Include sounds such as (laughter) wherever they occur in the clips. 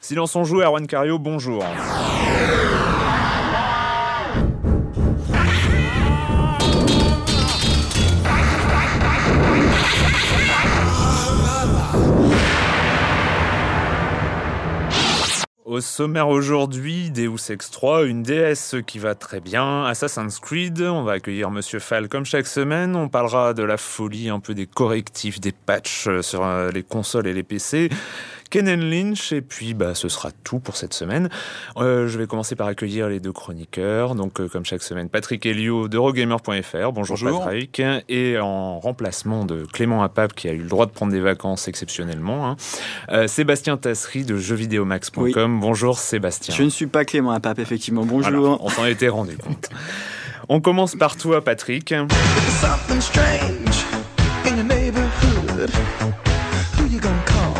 Silence on joue, Erwan Cario, bonjour. Au sommaire aujourd'hui, Deus Ex 3, une DS qui va très bien, Assassin's Creed, on va accueillir Monsieur Fall comme chaque semaine, on parlera de la folie, un peu des correctifs, des patchs sur euh, les consoles et les PC, Kenan Lynch, et puis bah, ce sera tout pour cette semaine. Euh, je vais commencer par accueillir les deux chroniqueurs, donc euh, comme chaque semaine, Patrick Helio d'Eurogamer.fr, bonjour, Bonjour. Patrick, et en remplacement de Clément Apap qui a eu le droit de prendre des vacances exceptionnellement, hein, euh, Sébastien Tasserie de jeuxvideomax.com, bonjour Sébastien. Je ne suis pas Clément à Pape, effectivement. Bonjour. Voilà, on s'en était rendu compte. (laughs) On commence par toi, Patrick. something strange in your neighborhood. Who you gonna call?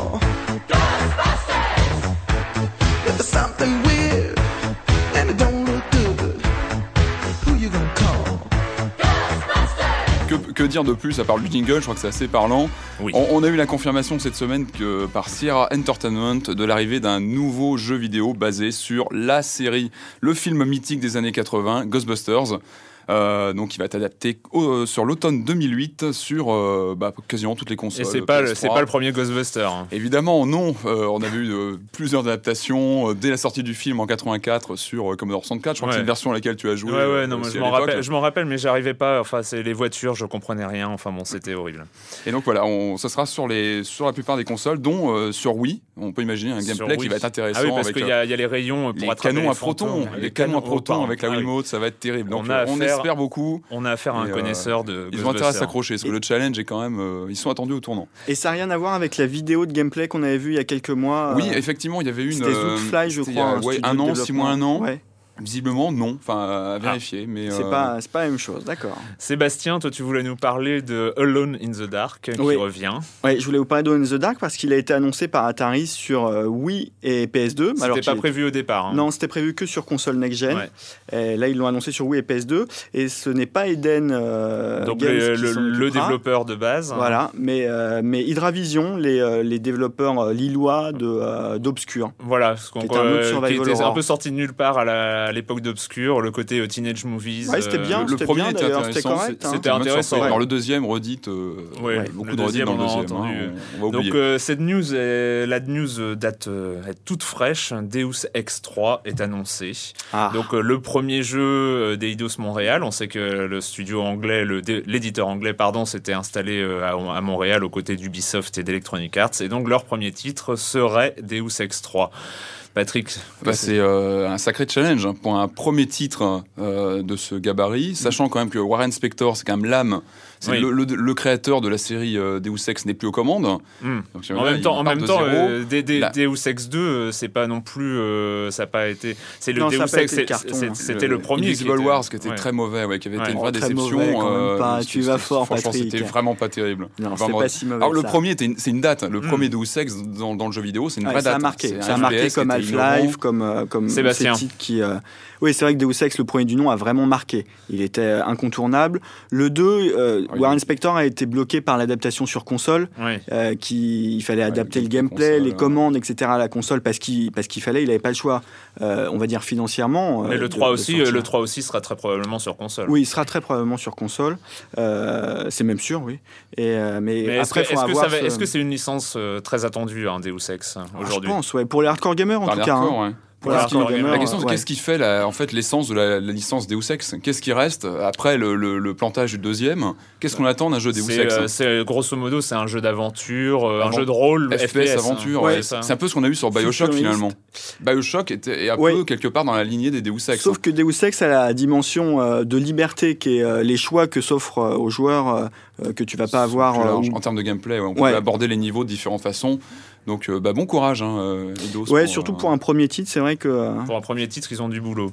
Dire de plus à part le jingle Je crois que c'est assez parlant. Oui. On, on a eu la confirmation cette semaine que par Sierra Entertainment de l'arrivée d'un nouveau jeu vidéo basé sur la série, le film mythique des années 80, Ghostbusters. Euh, donc, il va être adapté au- sur l'automne 2008 sur euh, bah, quasiment toutes les consoles. Et c'est pas, le- PS3. c'est pas le premier Ghostbuster. hein. Évidemment, non. Euh, on avait eu plusieurs adaptations euh, dès la sortie du film en 84 sur Commodore 64. Je crois Ouais. que c'est une version à laquelle tu as joué. Ouais, ouais, non, je m'en rappelle, je m'en rappelle, mais j'arrivais pas. Enfin, c'est les voitures, je comprenais rien. Enfin, bon, c'était horrible. Et donc voilà, on, ça sera sur, les, sur la plupart des consoles, dont sur Wii. On peut imaginer un gameplay qui va être intéressant Ah oui, parce qu'il y, a il y a les rayons pour les canons à protons, les canons à protons avec la. Ah. Wiimote, ça va être terrible. Donc On a on affaire- espère beaucoup. On a affaire à un Et, euh, connaisseur de Ils ont intérêt à s'accrocher parce que le challenge est quand même. euh, ils sont attendus au tournant. Et ça n'a rien à voir avec la vidéo de gameplay qu'on avait vue il y a quelques mois. Oui, euh, effectivement, il y avait une. C'était Zootfly, je crois. un an, six mois, un an. Visiblement, non. Enfin, à vérifier. Mais C'est euh, pas, c'est pas la même chose, d'accord. Sébastien, toi, tu voulais nous parler de Alone in the Dark qui Oui. revient. Ouais, je voulais vous parler de In the Dark parce qu'il a été annoncé par Atari sur euh, Wii et PS2. C'était pas prévu au départ. hein. Non, c'était prévu que sur console next-gen. Ouais. Là, ils l'ont annoncé sur Wii et PS2. Et ce n'est pas Eden euh, Donc Games le, qui le- développeur de base. Voilà, mais, euh, mais Hydravision, les, les développeurs lillois de, euh, d'Obscur. Voilà, ce qu'on- Qui était un autre euh, qui était un peu sorti de nulle part à la- à l'époque d'Obscur, le côté euh, Teenage Movies. Ouais, c'était euh, bien, le c'était premier bien était c'était intéressant. correct. hein. c'était intéressant. Ouais. Alors le deuxième redite, euh, Ouais, beaucoup le de redites dans le deuxième. hein, entendu. on, on va oublier. Donc euh, cette news, est- la news date euh, est toute fraîche. Deus Ex 3 est annoncé. Ah. Donc euh, le premier jeu d'Eidos Montréal. On sait que le studio anglais, le l'éditeur anglais, pardon, s'était installé euh, à, à Montréal aux côtés d'Ubisoft et d'Electronic Arts. Et donc leur premier titre serait Deus Ex 3. Patrick, Bah, c'est euh, un sacré challenge hein, pour un premier titre euh, de ce gabarit, sachant quand même que Warren Spector, c'est quand même l'âme, c'est Oui. le, le- le créateur de la série euh, Deus Ex n'est plus aux commandes. Hmm. Donc, En même temps, en même de temps, zéro. euh, des- des- Là. Deus Ex 2, euh, c'est pas non plus, euh, ça n'a pas été. C'est le Non, ça Deus a pas Ex, le hein. c'était le, premier. qui Invisible était- Wars, qui était ouais. très mauvais, ouais, qui avait Ouais. été une vraie très déception. mauvais quand même euh, pas. c'était- Tu vas fort, Franchement, c'était vraiment pas terrible. Non, Enfin, c'est bon. pas si mauvais Alors le ça. premier, c'est une date. Le Hmm. premier Deus Ex dans, dans le jeu vidéo, c'est une vraie ça date. a marqué, ça a marqué comme. Half-Life, comme, comme Sébastien. ces titres qui. Oui, c'est vrai que Deus Ex, le premier du nom, a vraiment marqué. Il était incontournable. Le 2, euh, Oui. Warren Spector a été bloqué par l'adaptation sur console, Ouais. euh, qui il fallait adapter le le gameplay, console, les ouais. commandes, etc. à la console parce qu'il parce qu'il fallait, il n'avait pas le choix. euh, on va dire financièrement. euh, Mais le de- 3 de aussi, le 3 aussi sera très probablement sur console. Oui, il sera très probablement sur console. Euh, c'est même sûr, oui. Et, euh, mais, est-ce après, que est-ce que va- est-ce que c'est une licence euh, très attendue, hein, Deus Ex, Ah, aujourd'hui? Je pense, ouais. Pour les hardcore gamers, en Par tout cas. hein. ouais. Pour Voilà, la question, c'est ouais. qu'est-ce qui fait la, en fait l'essence de la, la licence Deus Ex? Qu'est-ce qui reste après le, le- le plantage du deuxième? Qu'est-ce qu'on attend d'un jeu Deus Ex euh, c'est grosso modo, c'est un jeu d'aventure, euh, un Avant- jeu de rôle, FPS, hein. aventure, Ouais, ouais. c'est ça. c'est un peu ce qu'on a eu sur Bioshock Futuriste. finalement. Bioshock était est un Ouais. peu quelque part dans la lignée des Deus Ex. Sauf que Deus Ex a la dimension euh, de liberté qui est euh, les choix que s'offrent euh, aux joueurs euh, euh, que tu vas pas avoir. Euh, En termes de gameplay, ouais, on Ouais. peut aborder les niveaux de différentes façons. Donc euh, bah, bon courage, hein, euh, Eidos, Ouais, pour, surtout euh, pour un premier titre, c'est vrai que. Pour un premier titre, ils ont du boulot.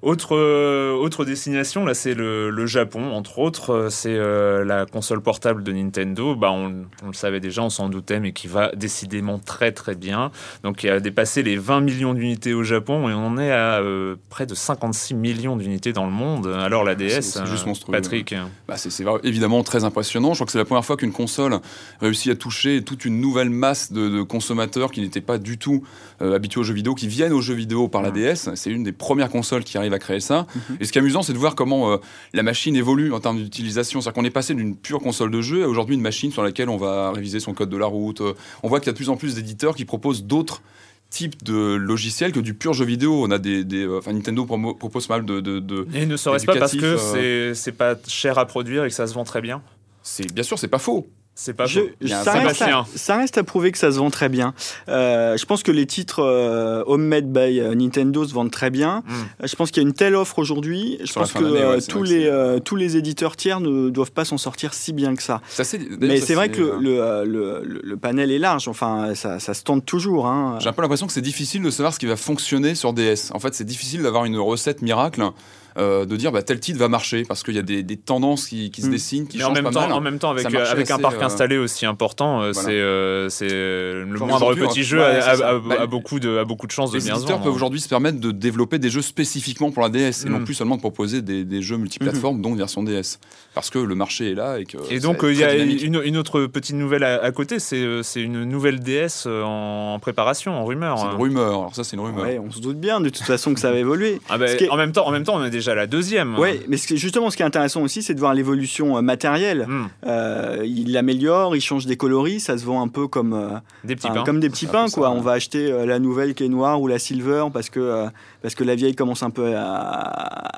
Autre, euh, autre destination, là, c'est le, le Japon, entre autres. euh, C'est euh, la console portable de Nintendo. Bah, on, on le savait déjà, on s'en doutait, mais qui va décidément très très bien. Donc, il a dépassé les 20 millions d'unités au Japon et on en est à euh, près de 56 millions d'unités dans le monde. Alors, la DS, c'est- c'est juste monstrueux. Patrick. Bah, c'est évidemment très impressionnant. Je crois que c'est la première fois qu'une console réussit à toucher toute une nouvelle masse de, de consommateurs qui n'étaient pas du tout habitués aux jeux vidéo, qui viennent aux jeux vidéo par la DS. C'est une des premières consoles qui arrive à créer ça. Et ce qui est amusant, c'est de voir comment euh, la machine évolue en termes d'utilisation. C'est-à-dire qu'on est passé d'une pure console de jeu à aujourd'hui une machine sur laquelle on va réviser son code de la route. Euh, On voit qu'il y a de plus en plus d'éditeurs qui proposent d'autres types de logiciels que du pur jeu vidéo. On a des, des- euh, enfin Nintendo promo- propose pas mal de, de- de- Et ne serait-ce pas parce que Éducatif, c'est c'est pas cher à produire et que ça se vend très bien? C'est bien sûr c'est pas faux. C'est pas Je- ça, reste Sébastien. à, ça reste à prouver que ça se vend très bien. Euh, je pense que les titres euh, homemade by euh, Nintendo se vendent très bien. Mm. Euh, Je pense qu'il y a une telle offre aujourd'hui. Je Sur pense que euh, ouais, tous, les, euh, tous les éditeurs tiers ne doivent pas s'en sortir si bien que ça. Mais c'est vrai que le, le, le- le- le panel est large. Enfin, ça, ça se tente toujours. Hein. J'ai un peu l'impression que c'est difficile de savoir ce qui va fonctionner sur DS. En fait, c'est difficile d'avoir une recette miracle, euh, de dire bah, tel titre va marcher, parce qu'il y a des, des tendances qui, qui se Mm. dessinent, qui Mais en changent même, pas temps, mal. en même temps, avec, avec un parc euh, installé aussi important, euh, voilà. c'est euh, c'est, euh, le moindre petit jeu ouais, a, c'est ça. a- a- Bah, a beaucoup de, a beaucoup de chances de Les bien se éditeurs peuvent aujourd'hui se permettre de développer des jeux spécifiquement pour la DS et non Mm. plus seulement de proposer des, des jeux multiplateformes, dont version DS. Parce que le marché est là et que. Et donc, euh, il y a une, une autre petite nouvelle à, à côté, c'est euh, c'est une nouvelle DS euh, en préparation, en rumeur. C'est hein. une rumeur. Alors, ça, c'est une rumeur. Ouais, on se doute bien de toute façon que ça va évoluer. Ah ben, en, même temps, en même temps, on est déjà la deuxième. Ouais, mais ce justement, ce qui est intéressant aussi, c'est de voir l'évolution euh, matérielle. Hmm, Euh, il l'améliore, il change des coloris, ça se vend un peu comme, euh, des petits pains. comme des petits pains. Quoi. ça, On va acheter la nouvelle qui est noire ou la silver parce que, parce que la vieille commence un peu à,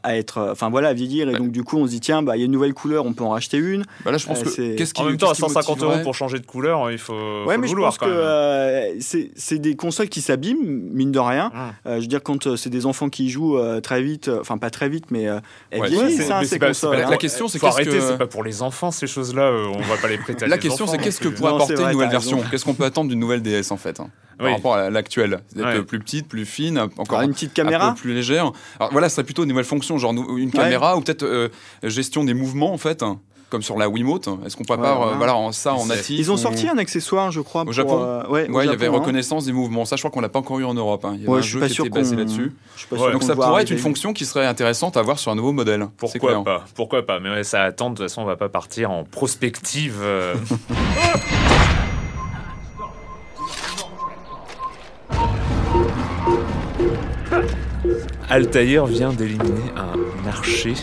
à être. euh, Enfin voilà, à vieillir. Et Ouais. donc, du coup, on se dit tiens, bah, il y a une nouvelle couleur, on peut en racheter une. Bah là, je pense Euh, que. Qu'est-ce qui, En même temps, à qu'est-ce qui 150 euros pour changer de couleur, il faut, ouais, faut mais le je pense quand que même. euh, c'est des consoles qui s'abîment, mine de rien. Euh, je veux dire, quand euh, c'est des enfants qui y jouent euh, très vite, euh, enfin pas très vite, mais euh, elles Ouais, vieillissent, c'est- hein, ces pas- consoles. pas- La hein. question, c'est qu'est-ce que- c'est pas pour les enfants ces choses-là. on va pas les prêter à La question, c'est qu'est-ce que pourrait apporter une nouvelle version. Qu'est-ce qu'on peut attendre d'une nouvelle DS en fait hein, par Oui. rapport à l'actuelle Ouais. plus petite, plus fine, encore Alors, une petite caméra peu plus légère. Alors voilà, ce serait plutôt une nouvelle fonction, genre une caméra ou peut-être euh, gestion des mouvements en fait, hein, comme sur la Wiimote. Est-ce qu'on peut Ouais, pas voilà. euh, voilà en ça en natif Ils ont ou- sorti un accessoire, je crois. Au pour, Japon euh, Ouais, au Ouais, il y avait hein. reconnaissance des mouvements. Ça, je crois qu'on l'a pas encore eu en Europe. hein. Il y avait Ouais, un je suis jeu pas qui sûr était basé là-dessus. Ouais, Donc ça pourrait être une fonction qui serait intéressante à voir sur un nouveau modèle. C'est Pourquoi pas Pourquoi pas Mais ouais, ça attend. De toute façon, on va pas partir en prospective. (laughs) Altaïr vient d'éliminer un archer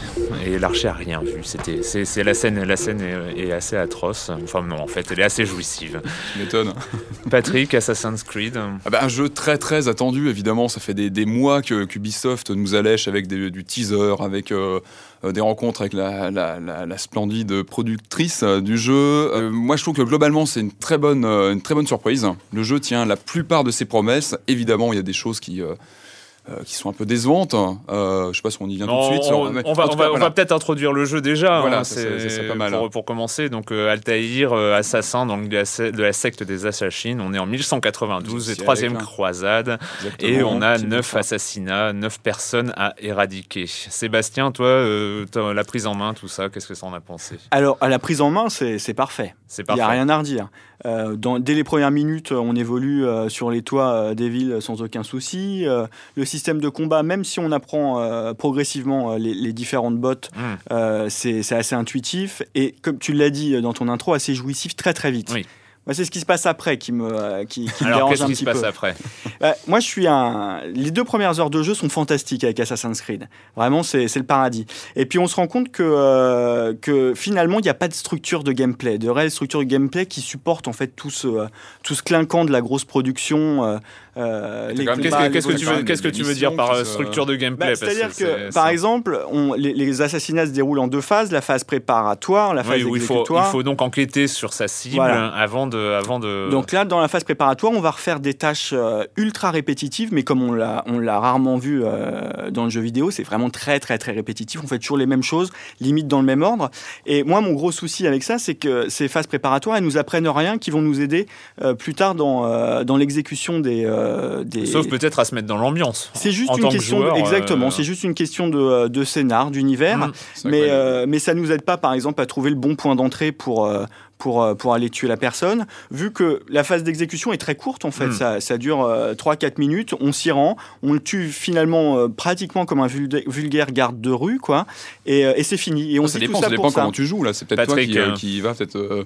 et l'archer a rien vu. C'était, c'est, c'est la scène, la scène est, est assez atroce. Enfin non, en fait, elle est assez jouissive. Tu m'étonnes. (laughs) Patrick, Assassin's Creed. Ah bah, un jeu très très attendu évidemment, ça fait des, des mois que qu'Ubisoft nous allèche avec des- du teaser, avec euh, euh, des rencontres avec la, la- la- la splendide productrice euh, du jeu. Euh, moi je trouve que globalement c'est une très bonne une très bonne surprise. Le jeu tient la plupart de ses promesses. Évidemment il y a des choses qui euh, euh, qui sont un peu décevantes. Euh, je sais pas si on y vient tout de suite. on, mais on va, voilà. peut-être introduire le jeu déjà. Voilà, hein, ça, c'est- pas mal. Pour, pour commencer, donc euh, Altaïr, euh, assassin donc, de, la, se- de la secte des Assassins. On est en 1192, et troisième hein. croisade. Exactement, Et on a neuf assassinats, neuf personnes à éradiquer. Sébastien, toi, euh, la prise en main, tout ça, qu'est-ce que ça en a pensé? Alors, à la prise en main, c'est parfait. C'est Il n'y a rien à redire. Euh, dans- dès les premières minutes, on évolue euh, sur les toits euh, des villes sans aucun souci. Le système de combat, même si on apprend progressivement les, les différentes bottes, Mm. c'est c'est assez intuitif. Et comme tu l'as dit dans ton intro, assez jouissif très très vite. Oui. Moi, c'est ce qui se passe après qui me, euh, qui, qui me Alors, dérange qu'est-ce un qui petit se passe après? Euh, moi, je suis un. Les deux premières heures de jeu sont fantastiques avec Assassin's Creed. Vraiment, c'est c'est le paradis. Et puis, on se rend compte que, euh, que finalement, il n'y a pas de structure de gameplay, de réelle structure de gameplay qui supporte en fait tout ce, tout ce clinquant de la grosse production. euh, euh, les Qu'est-ce que, qu'est-ce que les tu veux, même qu'est-ce que des tu veux dire par euh, structure de gameplay? Bah, C'est-à-dire c'est- que, c'est- par c'est- exemple, on- les, les assassinats se déroulent en deux phases la phase préparatoire, la phase Oui, où il faut, exécutoire. il faut donc enquêter sur sa cible Voilà. avant de, avant de. Donc là, dans la phase préparatoire, on va refaire des tâches euh, ultra répétitives, mais comme on l'a, on l'a rarement vu dans le jeu vidéo, c'est vraiment très très très répétitif. On fait toujours les mêmes choses, limite dans le même ordre. Et moi, mon gros souci avec ça, c'est que ces phases préparatoires, elles nous apprennent rien, qui vont nous aider plus tard dans, dans l'exécution des, euh, des. Sauf peut-être à se mettre dans l'ambiance. C'est juste en une tant que question, joueur, de- exactement. euh, C'est juste une question de, de scénar, d'univers. Mm. Mais, euh, mais ça nous aide pas, par exemple, à trouver le bon point d'entrée pour, euh, pour, euh, pour aller tuer la personne. Vu que la phase d'exécution est très courte, en fait, Mm. ça, ça dure 3-4 minutes, on s'y rend, on le tue finalement euh, pratiquement comme un vulga- vulgaire garde de rue, quoi, et, euh, et c'est fini. Et on ça dit tout dépend, ça ça dépend ça. comment tu joues là. C'est peut-être toi Patrick, qui, euh, euh, qui va peut-être euh,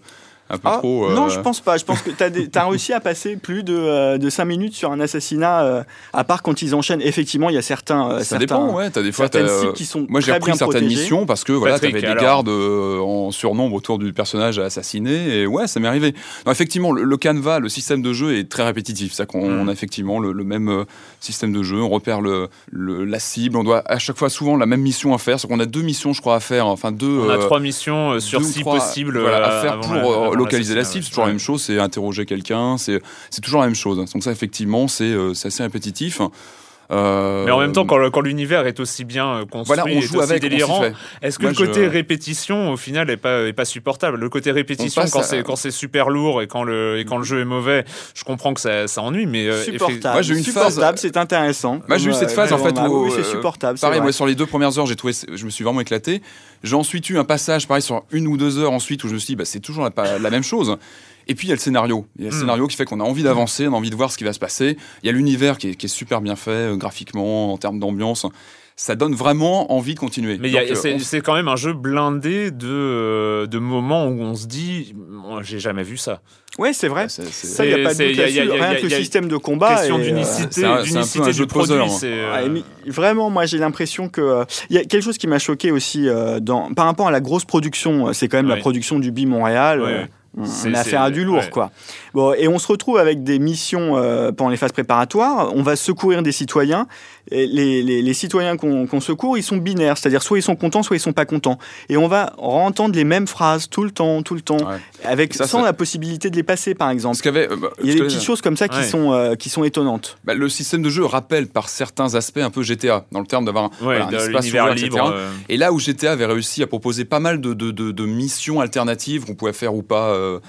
un peu Ah, trop. euh, Non, je pense pas. Je pense que tu as, réussi à passer plus de, euh, de 5 minutes sur un assassinat, euh, à part quand ils enchaînent. Effectivement, il y a certains. euh, Ça certains- dépend, ouais. T'as des fois, certaines qui sont Moi, j'ai bien certaines protégées. missions parce que voilà, Patrick, t'avais des gardes euh, en surnombre autour du personnage à assassiner et ouais, ça m'est arrivé. Non, effectivement, le, le canevas, le système de jeu est très répétitif. C'est qu'on Mm. on a effectivement le, le même système de jeu. On repère le, le- la cible. On doit à chaque fois souvent la même mission à faire. C'est qu'on a deux missions, je crois, à faire. Enfin deux. On a trois missions sur deux ou si trois, possible voilà, euh, à faire pour euh, localiser la cible. C'est toujours la même chose, c'est interroger quelqu'un, c'est toujours la même chose. Donc ça, effectivement, c'est euh, c'est assez répétitif. Euh, Mais en même temps, quand, l'univers est aussi bien euh, construit, voilà, on est joue aussi avec, on s'y délirant, est-ce que Moi, le côté je- répétition, au final, est pas, est pas supportable? Le côté répétition, quand à- c'est quand c'est super lourd et quand le et quand le jeu est mauvais, je comprends que ça, ça ennuie, mais euh, Supportable. Moi, j'ai eu une phase- supportable, c'est intéressant. Moi, j'ai eu cette phase en fait vraiment, où oui, c'est supportable. Pareil, vrai. moi sur les deux premières heures, j'ai trouvé, je me suis vraiment éclaté. J'ai ensuite eu un passage, pareil sur une ou deux heures ensuite où je me suis dit, bah, c'est toujours la même chose. Et puis il y a le scénario. Il y a le Mm. scénario qui fait qu'on a envie d'avancer, on a envie de voir ce qui va se passer. Il y a l'univers qui est, qui est super bien fait euh, graphiquement, en termes d'ambiance. Ça donne vraiment envie de continuer. Mais euh, c'est on- quand même un jeu blindé de, euh, de moments où on se dit, moi, j'ai jamais vu ça. Ouais, c'est vrai. Ça, il n'y a pas de doute y a- y a- Rien y a- que le système de combat. Question est, d'unicité, d'unicité du jeu de produit. mais vraiment, moi j'ai l'impression que euh, il y a quelque chose qui m'a choqué aussi euh, dans, par rapport à la grosse production. C'est quand même la production du BI Montréal. Euh. On C'est- on a affaire à du lourd, ouais. quoi. Bon, et on se retrouve avec des missions euh, pendant les phases préparatoires. On va secourir des citoyens. Les, les- les citoyens qu'on secourt, ils sont binaires, c'est-à-dire soit ils sont contents, soit ils sont pas contents. Et on va entendre les mêmes phrases tout le temps, tout le temps, Ouais. avec Ça, sans la possibilité de les passer, par exemple. Euh, bah, Il y a des petites choses comme ça qui Ouais. sont euh, qui sont étonnantes. bah, le système de jeu rappelle par certains aspects un peu GTA, dans le terme d'avoir un, Ouais, voilà, un de espace ouvert, libre. etc. euh, Et là où GTA avait réussi à proposer pas mal de, de- de- de missions alternatives qu'on pouvait faire ou pas euh,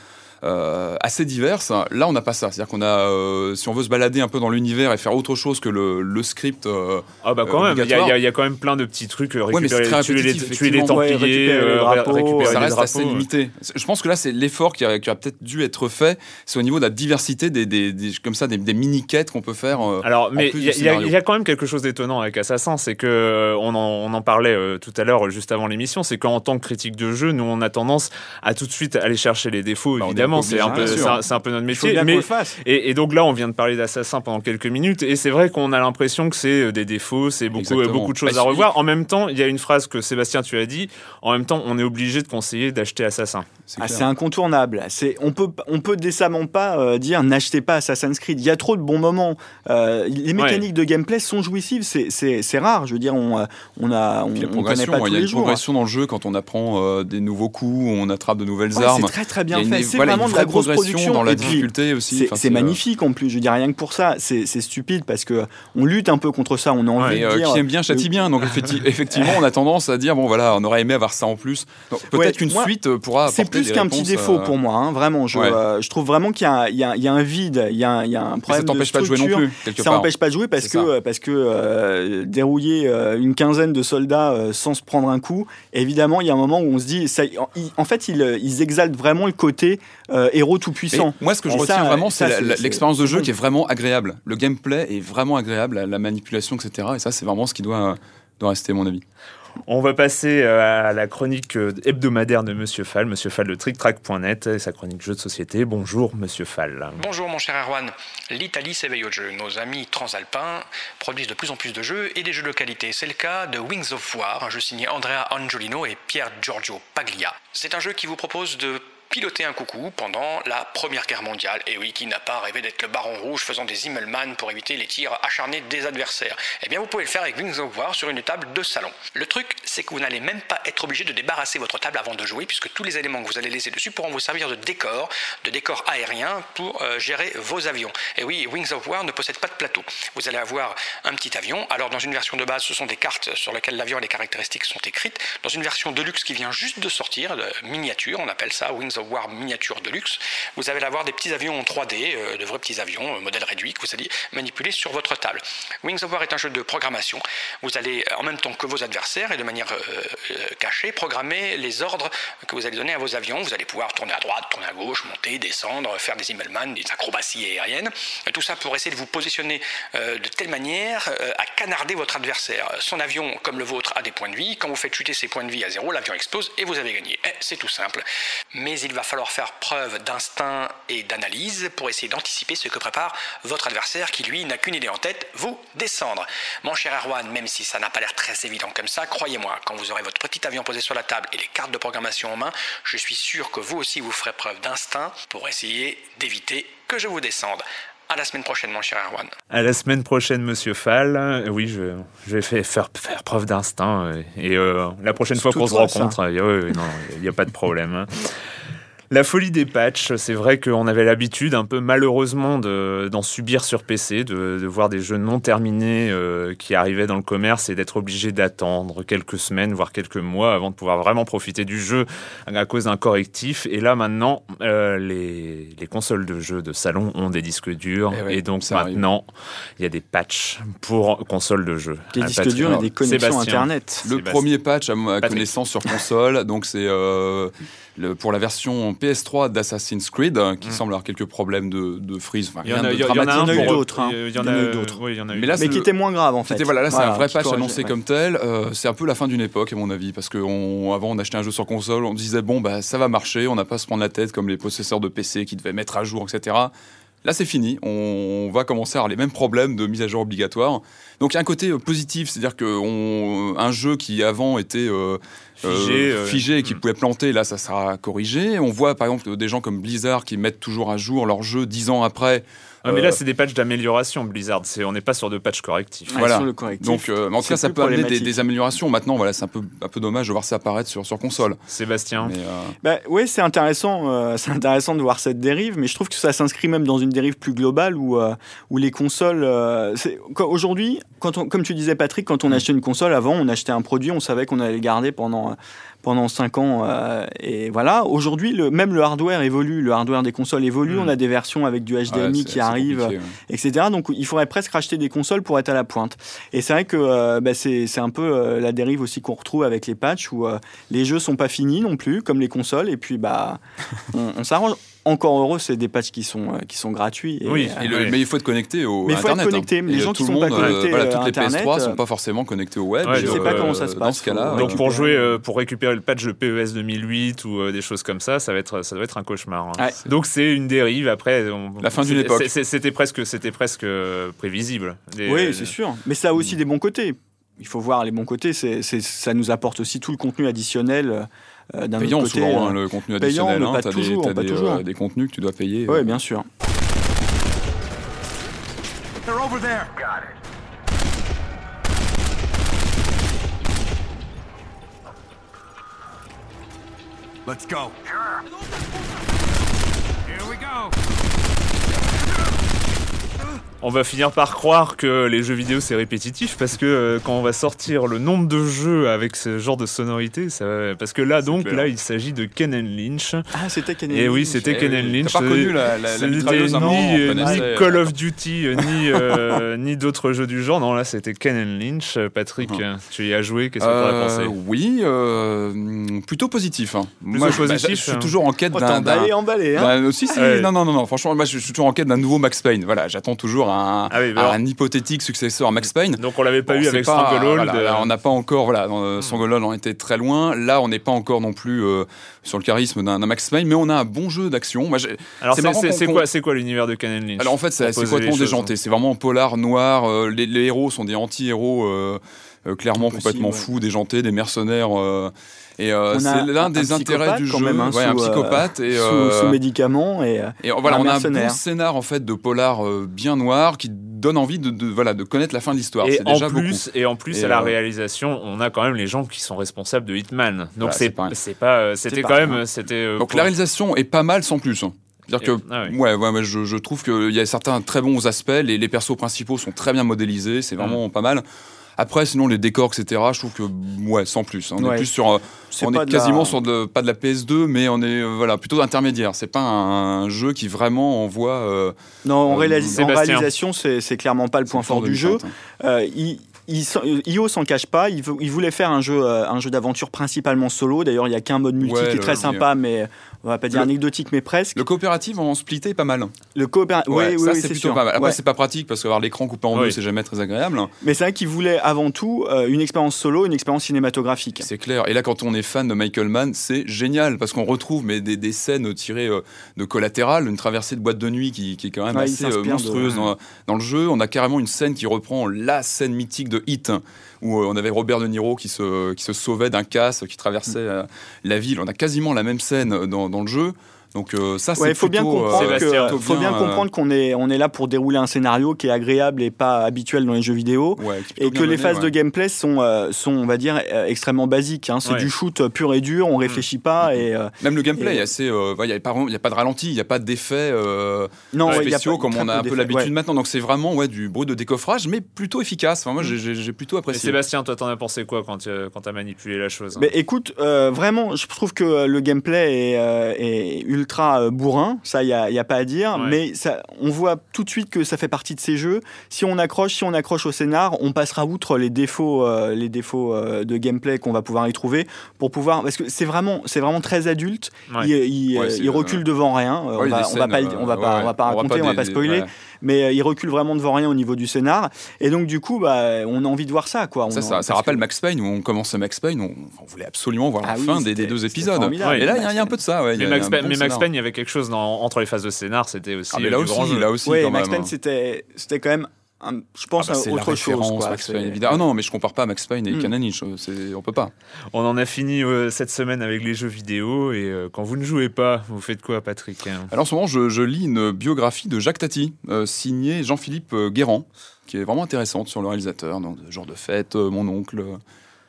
assez diverses, là on n'a pas ça. C'est-à-dire qu'on a, euh, si on veut se balader un peu dans l'univers et faire autre chose que le, le script, euh, Ah bah quand euh, même, il y, a- y y quand même plein de petits trucs, euh, Ouais, mais c'est récupérer, très tuer, les, tuer les. Ouais, Templiers, récupérer les euh, drapeaux, récupérer ça les reste assez drapeaux, euh. limité. Je pense que là, c'est l'effort qui a, peut-être dû être fait. C'est au niveau de la diversité des, des- des- comme ça, des, des mini-quêtes qu'on peut faire. euh, Alors, mais il y, a- y quand même quelque chose d'étonnant avec Assassin, c'est que euh, on en, on en parlait euh, tout à l'heure, juste avant l'émission, c'est qu'en tant que critique de jeu, nous on a tendance à tout de suite aller chercher les défauts. Bah, évidemment, c'est un peu, obligé, bien c'est sûr. un, c'est un peu notre métier. Mais et, et donc là, on vient de parler d'Assassin pendant quelques minutes, et c'est vrai qu'on a l'impression que c'est euh, des défauts, c'est beaucoup, Exactement. euh, beaucoup de choses Bah, à revoir. En même temps, il y a une phrase que Sébastien tu as dit. En même temps, on est obligé de conseiller d'acheter Assassin. C'est Ah, c'est incontournable. C'est on peut on peut décemment pas euh, dire n'achetez pas Assassin's Creed. Il y a trop de bons moments. Euh, les mécaniques de gameplay sont jouissives. C'est rare. Je veux dire on euh, on a on, connaît pas il tous y a les une jours. progression dans le jeu quand on apprend euh, des nouveaux coups, on attrape de nouvelles Ouais, armes. c'est très très bien une, fait. C'est voilà, vraiment une de la grosse production dans la puis, difficulté aussi. C'est Enfin, magnifique en plus. Je dire rien que pour ça, c'est stupide parce que on lutte un peu contre ça. On a envie de dire. qui aime bien châtie bien. Donc effecti- effectivement, on a tendance à dire bon voilà, on aurait aimé avoir ça en plus. Peut-être Ouais, qu'une suite pourra apporter plus des qu'un petit défaut euh, pour moi, hein, vraiment. Je, ouais. euh, je trouve vraiment qu'il y, a un- y y a vide, il y a un, il y a un Mais problème ça t'empêche pas de jouer non plus quelque Ça n'empêche pas de jouer parce que, euh, parce que dérouiller une quinzaine de soldats sans se prendre un coup, évidemment, il y a un moment où on se dit. Ça, en, fait, ils, ils exaltent vraiment le côté héros Mais tout-puissant. moi, ce que je Et retiens ça, vraiment, c'est l'expérience de jeu qui est vraiment agréable. Le gameplay est vraiment agréable, la, la manipulation, etc. Et ça, c'est vraiment ce qui doit, doit rester, à mon avis. On va passer euh, à la chronique euh, hebdomadaire de Monsieur Fall, Monsieur Fall de TrickTrack.net et sa chronique jeux de société. Bonjour Monsieur Fall. Bonjour mon cher Erwan. L'Italie s'éveille au jeu. Nos amis transalpins produisent de plus en plus de jeux et des jeux de qualité. C'est le cas de Wings of War, un jeu signé Andrea Angiolino et Pierre Giorgio Paglia. C'est un jeu qui vous propose de piloté un coucou pendant la Première Guerre mondiale. Et oui, qui n'a pas rêvé d'être le baron rouge faisant des Himmelmann pour éviter les tirs acharnés des adversaires Eh bien, vous pouvez le faire avec Wings of War sur une table de salon. Le truc, c'est que vous n'allez même pas être obligé de débarrasser votre table avant de jouer, puisque tous les éléments que vous allez laisser dessus pourront vous servir de décor, de décor aérien pour euh, gérer vos avions. Et oui, Wings of War ne possède pas de plateau. Vous allez avoir un petit avion. Alors, dans une version de base, ce sont des cartes sur lesquelles l'avion et les caractéristiques sont écrites. Dans une version de luxe qui vient juste de sortir, de miniature, on appelle ça Wings of War miniature de luxe, vous allez avoir des petits avions en 3D, euh, de vrais petits avions, euh, modèle réduit, que vous allez manipuler sur votre table. Wings of War est un jeu de programmation. Vous allez, euh, en même temps que vos adversaires et de manière euh, cachée, programmer les ordres que vous allez donner à vos avions. Vous allez pouvoir tourner à droite, tourner à gauche, monter, descendre, faire des Himmelmann, des acrobaties aériennes. Tout ça pour essayer de vous positionner de telle manière à canarder votre adversaire. Son avion, comme le vôtre, a des points de vie. Quand vous faites chuter ses points de vie à zéro, l'avion explose et vous avez gagné. Eh, c'est tout simple. Mais il va falloir faire preuve d'instinct et d'analyse pour essayer d'anticiper ce que prépare votre adversaire qui, lui, n'a qu'une idée en tête, vous descendre. Mon cher Erwan, même si ça n'a pas l'air très évident comme ça, croyez-moi, quand vous aurez votre petit avion posé sur la table et les cartes de programmation en main, je suis sûr que vous aussi vous ferez preuve d'instinct pour essayer d'éviter que je vous descende. À la semaine prochaine, mon cher Erwan. À la semaine prochaine, monsieur Fall. Oui, je, je vais faire, faire, faire preuve d'instinct. euh, Et euh, la prochaine fois qu'on se rencontre, euh, il n'y a pas de problème. La folie des patchs, c'est vrai qu'on avait l'habitude, un peu malheureusement, de- d'en subir sur PC, de, de voir des jeux non terminés euh, qui arrivaient dans le commerce et d'être obligé d'attendre quelques semaines, voire quelques mois avant de pouvoir vraiment profiter du jeu à cause d'un correctif. Et là, maintenant, euh, les, les consoles de jeux de salon ont des disques durs. Eh et donc maintenant, il y a des patchs pour consoles de jeux. Des disques Patrick, durs et des connexions Sébastien. Internet. Le Sébastien. premier patch à ma Patrick. connaissance sur console, donc c'est euh, le- pour la version PS3 d'Assassin's Creed, hein, qui semble avoir quelques problèmes de, de freeze. Enfin, Mm. Il y en a, y en un eu d'autres, hein. Il y en a eu d'autres. Oui, Mais là, Mais c'est qui était moins grave en fait. Voilà, là c'est un Voilà, vrai qui patch annoncé ouais. comme tel. Euh, c'est un peu la fin d'une époque à mon avis parce qu'avant on, achetait un jeu sur console, on disait bon bah ça va marcher, on n'a pas à se prendre la tête comme les possesseurs de PC qui devaient mettre à jour, etc. Là c'est fini, on, va commencer à avoir les mêmes problèmes de mise à jour obligatoire. Donc il y a un côté euh, positif, c'est-à-dire qu'un jeu qui avant était euh, Figé, euh, euh, figé et qui mm. pouvait planter, là ça sera corrigé. On voit par exemple des gens comme Blizzard qui mettent toujours à jour leur jeu dix ans après. Ah, mais Euh, là, c'est des patchs d'amélioration, Blizzard. C'est- On n'est pas sur de patchs correctifs. Ouais, Voilà. sur le correctif. Donc, euh, en tout cas, ça peut amener des, améliorations. Maintenant, voilà, c'est un peu, un peu dommage de voir ça apparaître sur, sur console. Sébastien. Mais, euh, Bah, oui, c'est intéressant, euh, (laughs) c'est intéressant de voir cette dérive, mais je trouve que ça s'inscrit même dans une dérive plus globale où, euh, où les consoles. euh, Aujourd'hui, quand on- comme tu disais, Patrick, quand on achetait une console, avant, on achetait un produit, on savait qu'on allait le garder pendant. Pendant 5 ans euh, et voilà aujourd'hui le, même le hardware évolue le hardware des consoles évolue Mm. on a des versions avec du HDMI ouais, qui arrivent ouais. etc. Donc il faudrait presque racheter des consoles pour être à la pointe. Et c'est vrai que euh, bah, c'est c'est un peu euh, la dérive aussi qu'on retrouve avec les patchs où euh, les jeux sont pas finis non plus, comme les consoles, et puis bah (laughs) on, on s'arrange. Encore heureux, c'est des patchs qui sont, euh, qui sont gratuits. Et, Oui, euh, Et le- Ouais. Mais il faut être connecté au Mais il faut être Internet. connecté. hein. Les Et gens tout qui sont pas monde, euh, connectés, voilà, toutes les Internet, PS3 sont euh, pas forcément connectées au web. Ouais, je sais pas comment ça se dans passe, ce cas-là, Donc pour jouer, euh, pour récupérer le patch de PES 2008 ou euh, des choses comme ça, ça va être, ça doit être un cauchemar. hein. Ouais. Donc c'est une dérive. Après, on- La fin d'une époque. C'était presque, c'était presque prévisible. Les- Oui, c'est sûr. Mais ça a aussi des bons côtés. Il faut voir les bons côtés. C'est, c'est- ça nous apporte aussi tout le contenu additionnel euh, d'un payant autre côté. souvent euh, hein, le contenu payant, additionnel. hein. pas T'as des- toujours, t'as pas des, toujours. euh, des contenus que tu dois payer. Oui, euh. bien sûr. They're over there. Let's go. Here we go. On va finir par croire que les jeux vidéo c'est répétitif parce que euh, quand on va sortir le nombre de jeux avec ce genre de sonorité, ça va- parce que là donc clair. là il s'agit de Ken Lynch. Ah, c'était Ken Et oui, Lynch. c'était Eh Ken oui. Lynch. T'as pas connu la, la, la mitrailleuse à ni, euh, ni euh, Call of Duty, ni, euh, ni d'autres jeux du genre. Non, là, c'était Ken Lynch. Patrick, euh, tu y as joué, qu'est-ce que tu en as pensé oui, plutôt positif. hein. Moi, je, positif, bah, je suis hein. toujours en quête Oh, d'un. emballé, emballé. Hein Ouais. non, non, non, non, franchement, moi je suis toujours en quête d'un nouveau Max Payne. Voilà, j'attends toujours un, Ah oui, alors- un hypothétique successeur à Max Payne. Donc, on l'avait pas Bon, eu avec pas- Stranglehold. voilà, euh, là, on n'a pas encore, voilà, dans, euh, Stranglehold, on était très loin. Là, on n'est pas encore non plus euh, sur le charisme d'un Max Payne, mais on a un bon jeu d'action. Alors, c'est quoi, c'est quoi l'univers de Ken Lynch? Alors en fait, c'est complètement déjanté. C'est vraiment polar noir. euh, les, les héros sont des anti-héros. euh, clairement complètement ouais. fou, déjanté, des mercenaires. euh, et euh, c'est l'un un- des intérêts du jeu. même, hein, Ouais, un sous, euh, psychopathe et sous, euh, sous médicaments et, euh, et voilà, on a un bon scénar en fait de polar euh, bien noir qui donne envie de, de- voilà de connaître la fin de l'histoire. Et en déjà plus, beaucoup. et en plus Et, à la réalisation, on a quand même les gens qui sont responsables de Hitman. Donc Voilà, c'est pas- c'était quand même, c'était. euh, Donc pour- la réalisation est pas mal sans plus. hein. C'est-à-dire que ah oui. ouais, ouais, je, je trouve qu'il y a certains très bons aspects. Les, les persos principaux sont très bien modélisés, c'est vraiment Mm. pas mal. Après, sinon les décors, etc. Je trouve que ouais, sans plus. On Ouais. est plus sur, euh, on pas est de la- quasiment sur de, pas de la PS2, mais on est euh, voilà plutôt intermédiaire. C'est pas un, jeu qui vraiment envoie. euh, Non, en, Euh, réalis- en réalisation, c'est clairement pas le point fort du jeu. hein. Euh, il, IO s'en cache pas. Il, veut- il voulait faire un jeu, euh, un jeu d'aventure principalement solo. D'ailleurs, il y a qu'un mode multi Ouais, qui est très sympa, mais on va pas dire Le- anecdotique, mais presque. Le coopératif en splitté est pas mal. Le coopéra- Ouais, oui, oui, c'est plutôt sûr. pas mal. Après, Ouais. c'est pas pratique parce qu'avoir l'écran coupé en Oui. deux, c'est jamais très agréable. Mais c'est vrai qu'il voulait avant tout euh, une expérience solo, une expérience cinématographique. C'est clair. Et là, quand on est fan de Michael Mann, c'est génial parce qu'on retrouve mais des, des scènes tirées euh, de collatéral, une traversée de boîte de nuit qui, qui est quand même assez euh, de- monstrueuse dans, dans le jeu. On a carrément une scène qui reprend la scène mythique de Hit où euh, on avait Robert De Niro qui se, qui se sauvait d'un casse qui traversait euh, la ville. On a quasiment la même scène dans, dans le jeu. Donc euh, ça, c'est Ouais, il faut bien plutôt, comprendre, euh, que- Sébastien, plutôt faut bien euh, comprendre qu'on est, on est là pour dérouler un scénario qui est agréable et pas habituel dans les jeux vidéo. ouais, Et que bien les phases ouais. de gameplay sont, euh, sont, on va dire, euh, extrêmement basiques. hein. C'est Ouais. du shoot pur et dur, on réfléchit pas. Et, euh, Même le gameplay Et- est assez. euh, Il n'y a, pas il y a pas de ralenti, il n'y a pas d'effets euh, non, ouais, il y a spéciaux pas- comme on a un peu l'habitude Ouais. maintenant. Donc c'est vraiment ouais, du bruit de décoffrage, mais plutôt efficace. Enfin, moi, j'ai- plutôt Et apprécié. Sébastien, toi, t'en as pensé quoi quand tu as manipulé la chose hein? Mais écoute, euh, vraiment, je trouve que euh, le gameplay est, euh, est ultra euh, bourrin, ça, il n'y a, y a pas à dire, Ouais. mais ça, on voit tout de suite que ça fait partie de ces jeux. Si on accroche, si on accroche au scénar, on passera outre les défauts, euh, les défauts euh, de gameplay qu'on va pouvoir y trouver pour pouvoir, parce que c'est vraiment, c'est vraiment très adulte. Ouais. Il, il, Ouais, c'est, il recule euh, devant rien. Ouais, on, va, on va pas, on va euh, pas, ouais, on va pas ouais. raconter, on va pas spoiler, ouais. Mais euh, il recule vraiment devant rien au niveau du scénar. Et donc du coup, bah, on a envie de voir ça, quoi. On Ça, en- ça, ça rappelle que- Max Payne où on commençait Max Payne, on, on voulait absolument voir Ah la oui, fin des, deux épisodes. Et là, il y, a- il y a un peu de ça. Ouais, Mais Max, Payne, bon mais Max scénar. Payne, il y avait quelque chose dans- entre les phases de scénar, c'était aussi Ah, mais là aussi, là aussi. Oui, quand Max même. Payne, c'était, c'était quand même, un- je pense, Ah bah, c'est à la autre chose. référence, Quoi. Max C'est- Payne, évidemment. Ah non, mais je compare pas Max Payne et Mm. Cananich. C'est, on peut pas. On en a fini euh, cette semaine avec les jeux vidéo et euh, quand vous ne jouez pas, vous faites quoi, Patrick hein? Alors en ce moment, je, je lis une biographie de Jacques Tati, euh, signée Jean-Philippe Guérand, qui est vraiment intéressante sur le réalisateur. Donc, genre de fête, euh, mon oncle.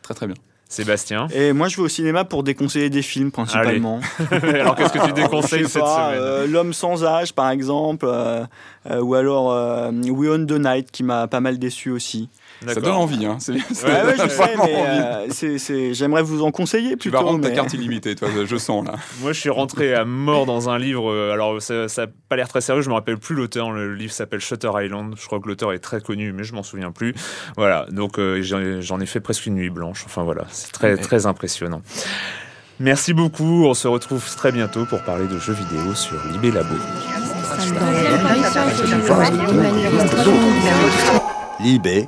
Très très bien. Sébastien Et moi, je vais au cinéma pour déconseiller des films principalement. (laughs) Alors qu'est-ce que tu (laughs) déconseilles cette pas, semaine euh, L'homme sans âge, par exemple, euh, euh, ou alors We Own the Night, qui m'a pas mal déçu aussi. Ça donne envie. Hein. C'est- ça Ouais, ouais, donne je sais, vraiment mais envie. euh, c'est- c'est- j'aimerais vous en conseiller Tu plutôt. vas rendre ta carte illimitée, toi, je sens là. Moi, je suis rentré à mort dans un livre. euh, Alors, ça n'a pas l'air très sérieux. Je me rappelle plus l'auteur. Le livre s'appelle Shutter Island. Je crois que l'auteur est très connu, mais je m'en souviens plus. Voilà. Donc, euh, j'en j'en ai fait presque une nuit blanche. Enfin, voilà. C'est très, très impressionnant. Merci beaucoup. On se retrouve très bientôt pour parler de jeux vidéo sur Libé Labo. Libé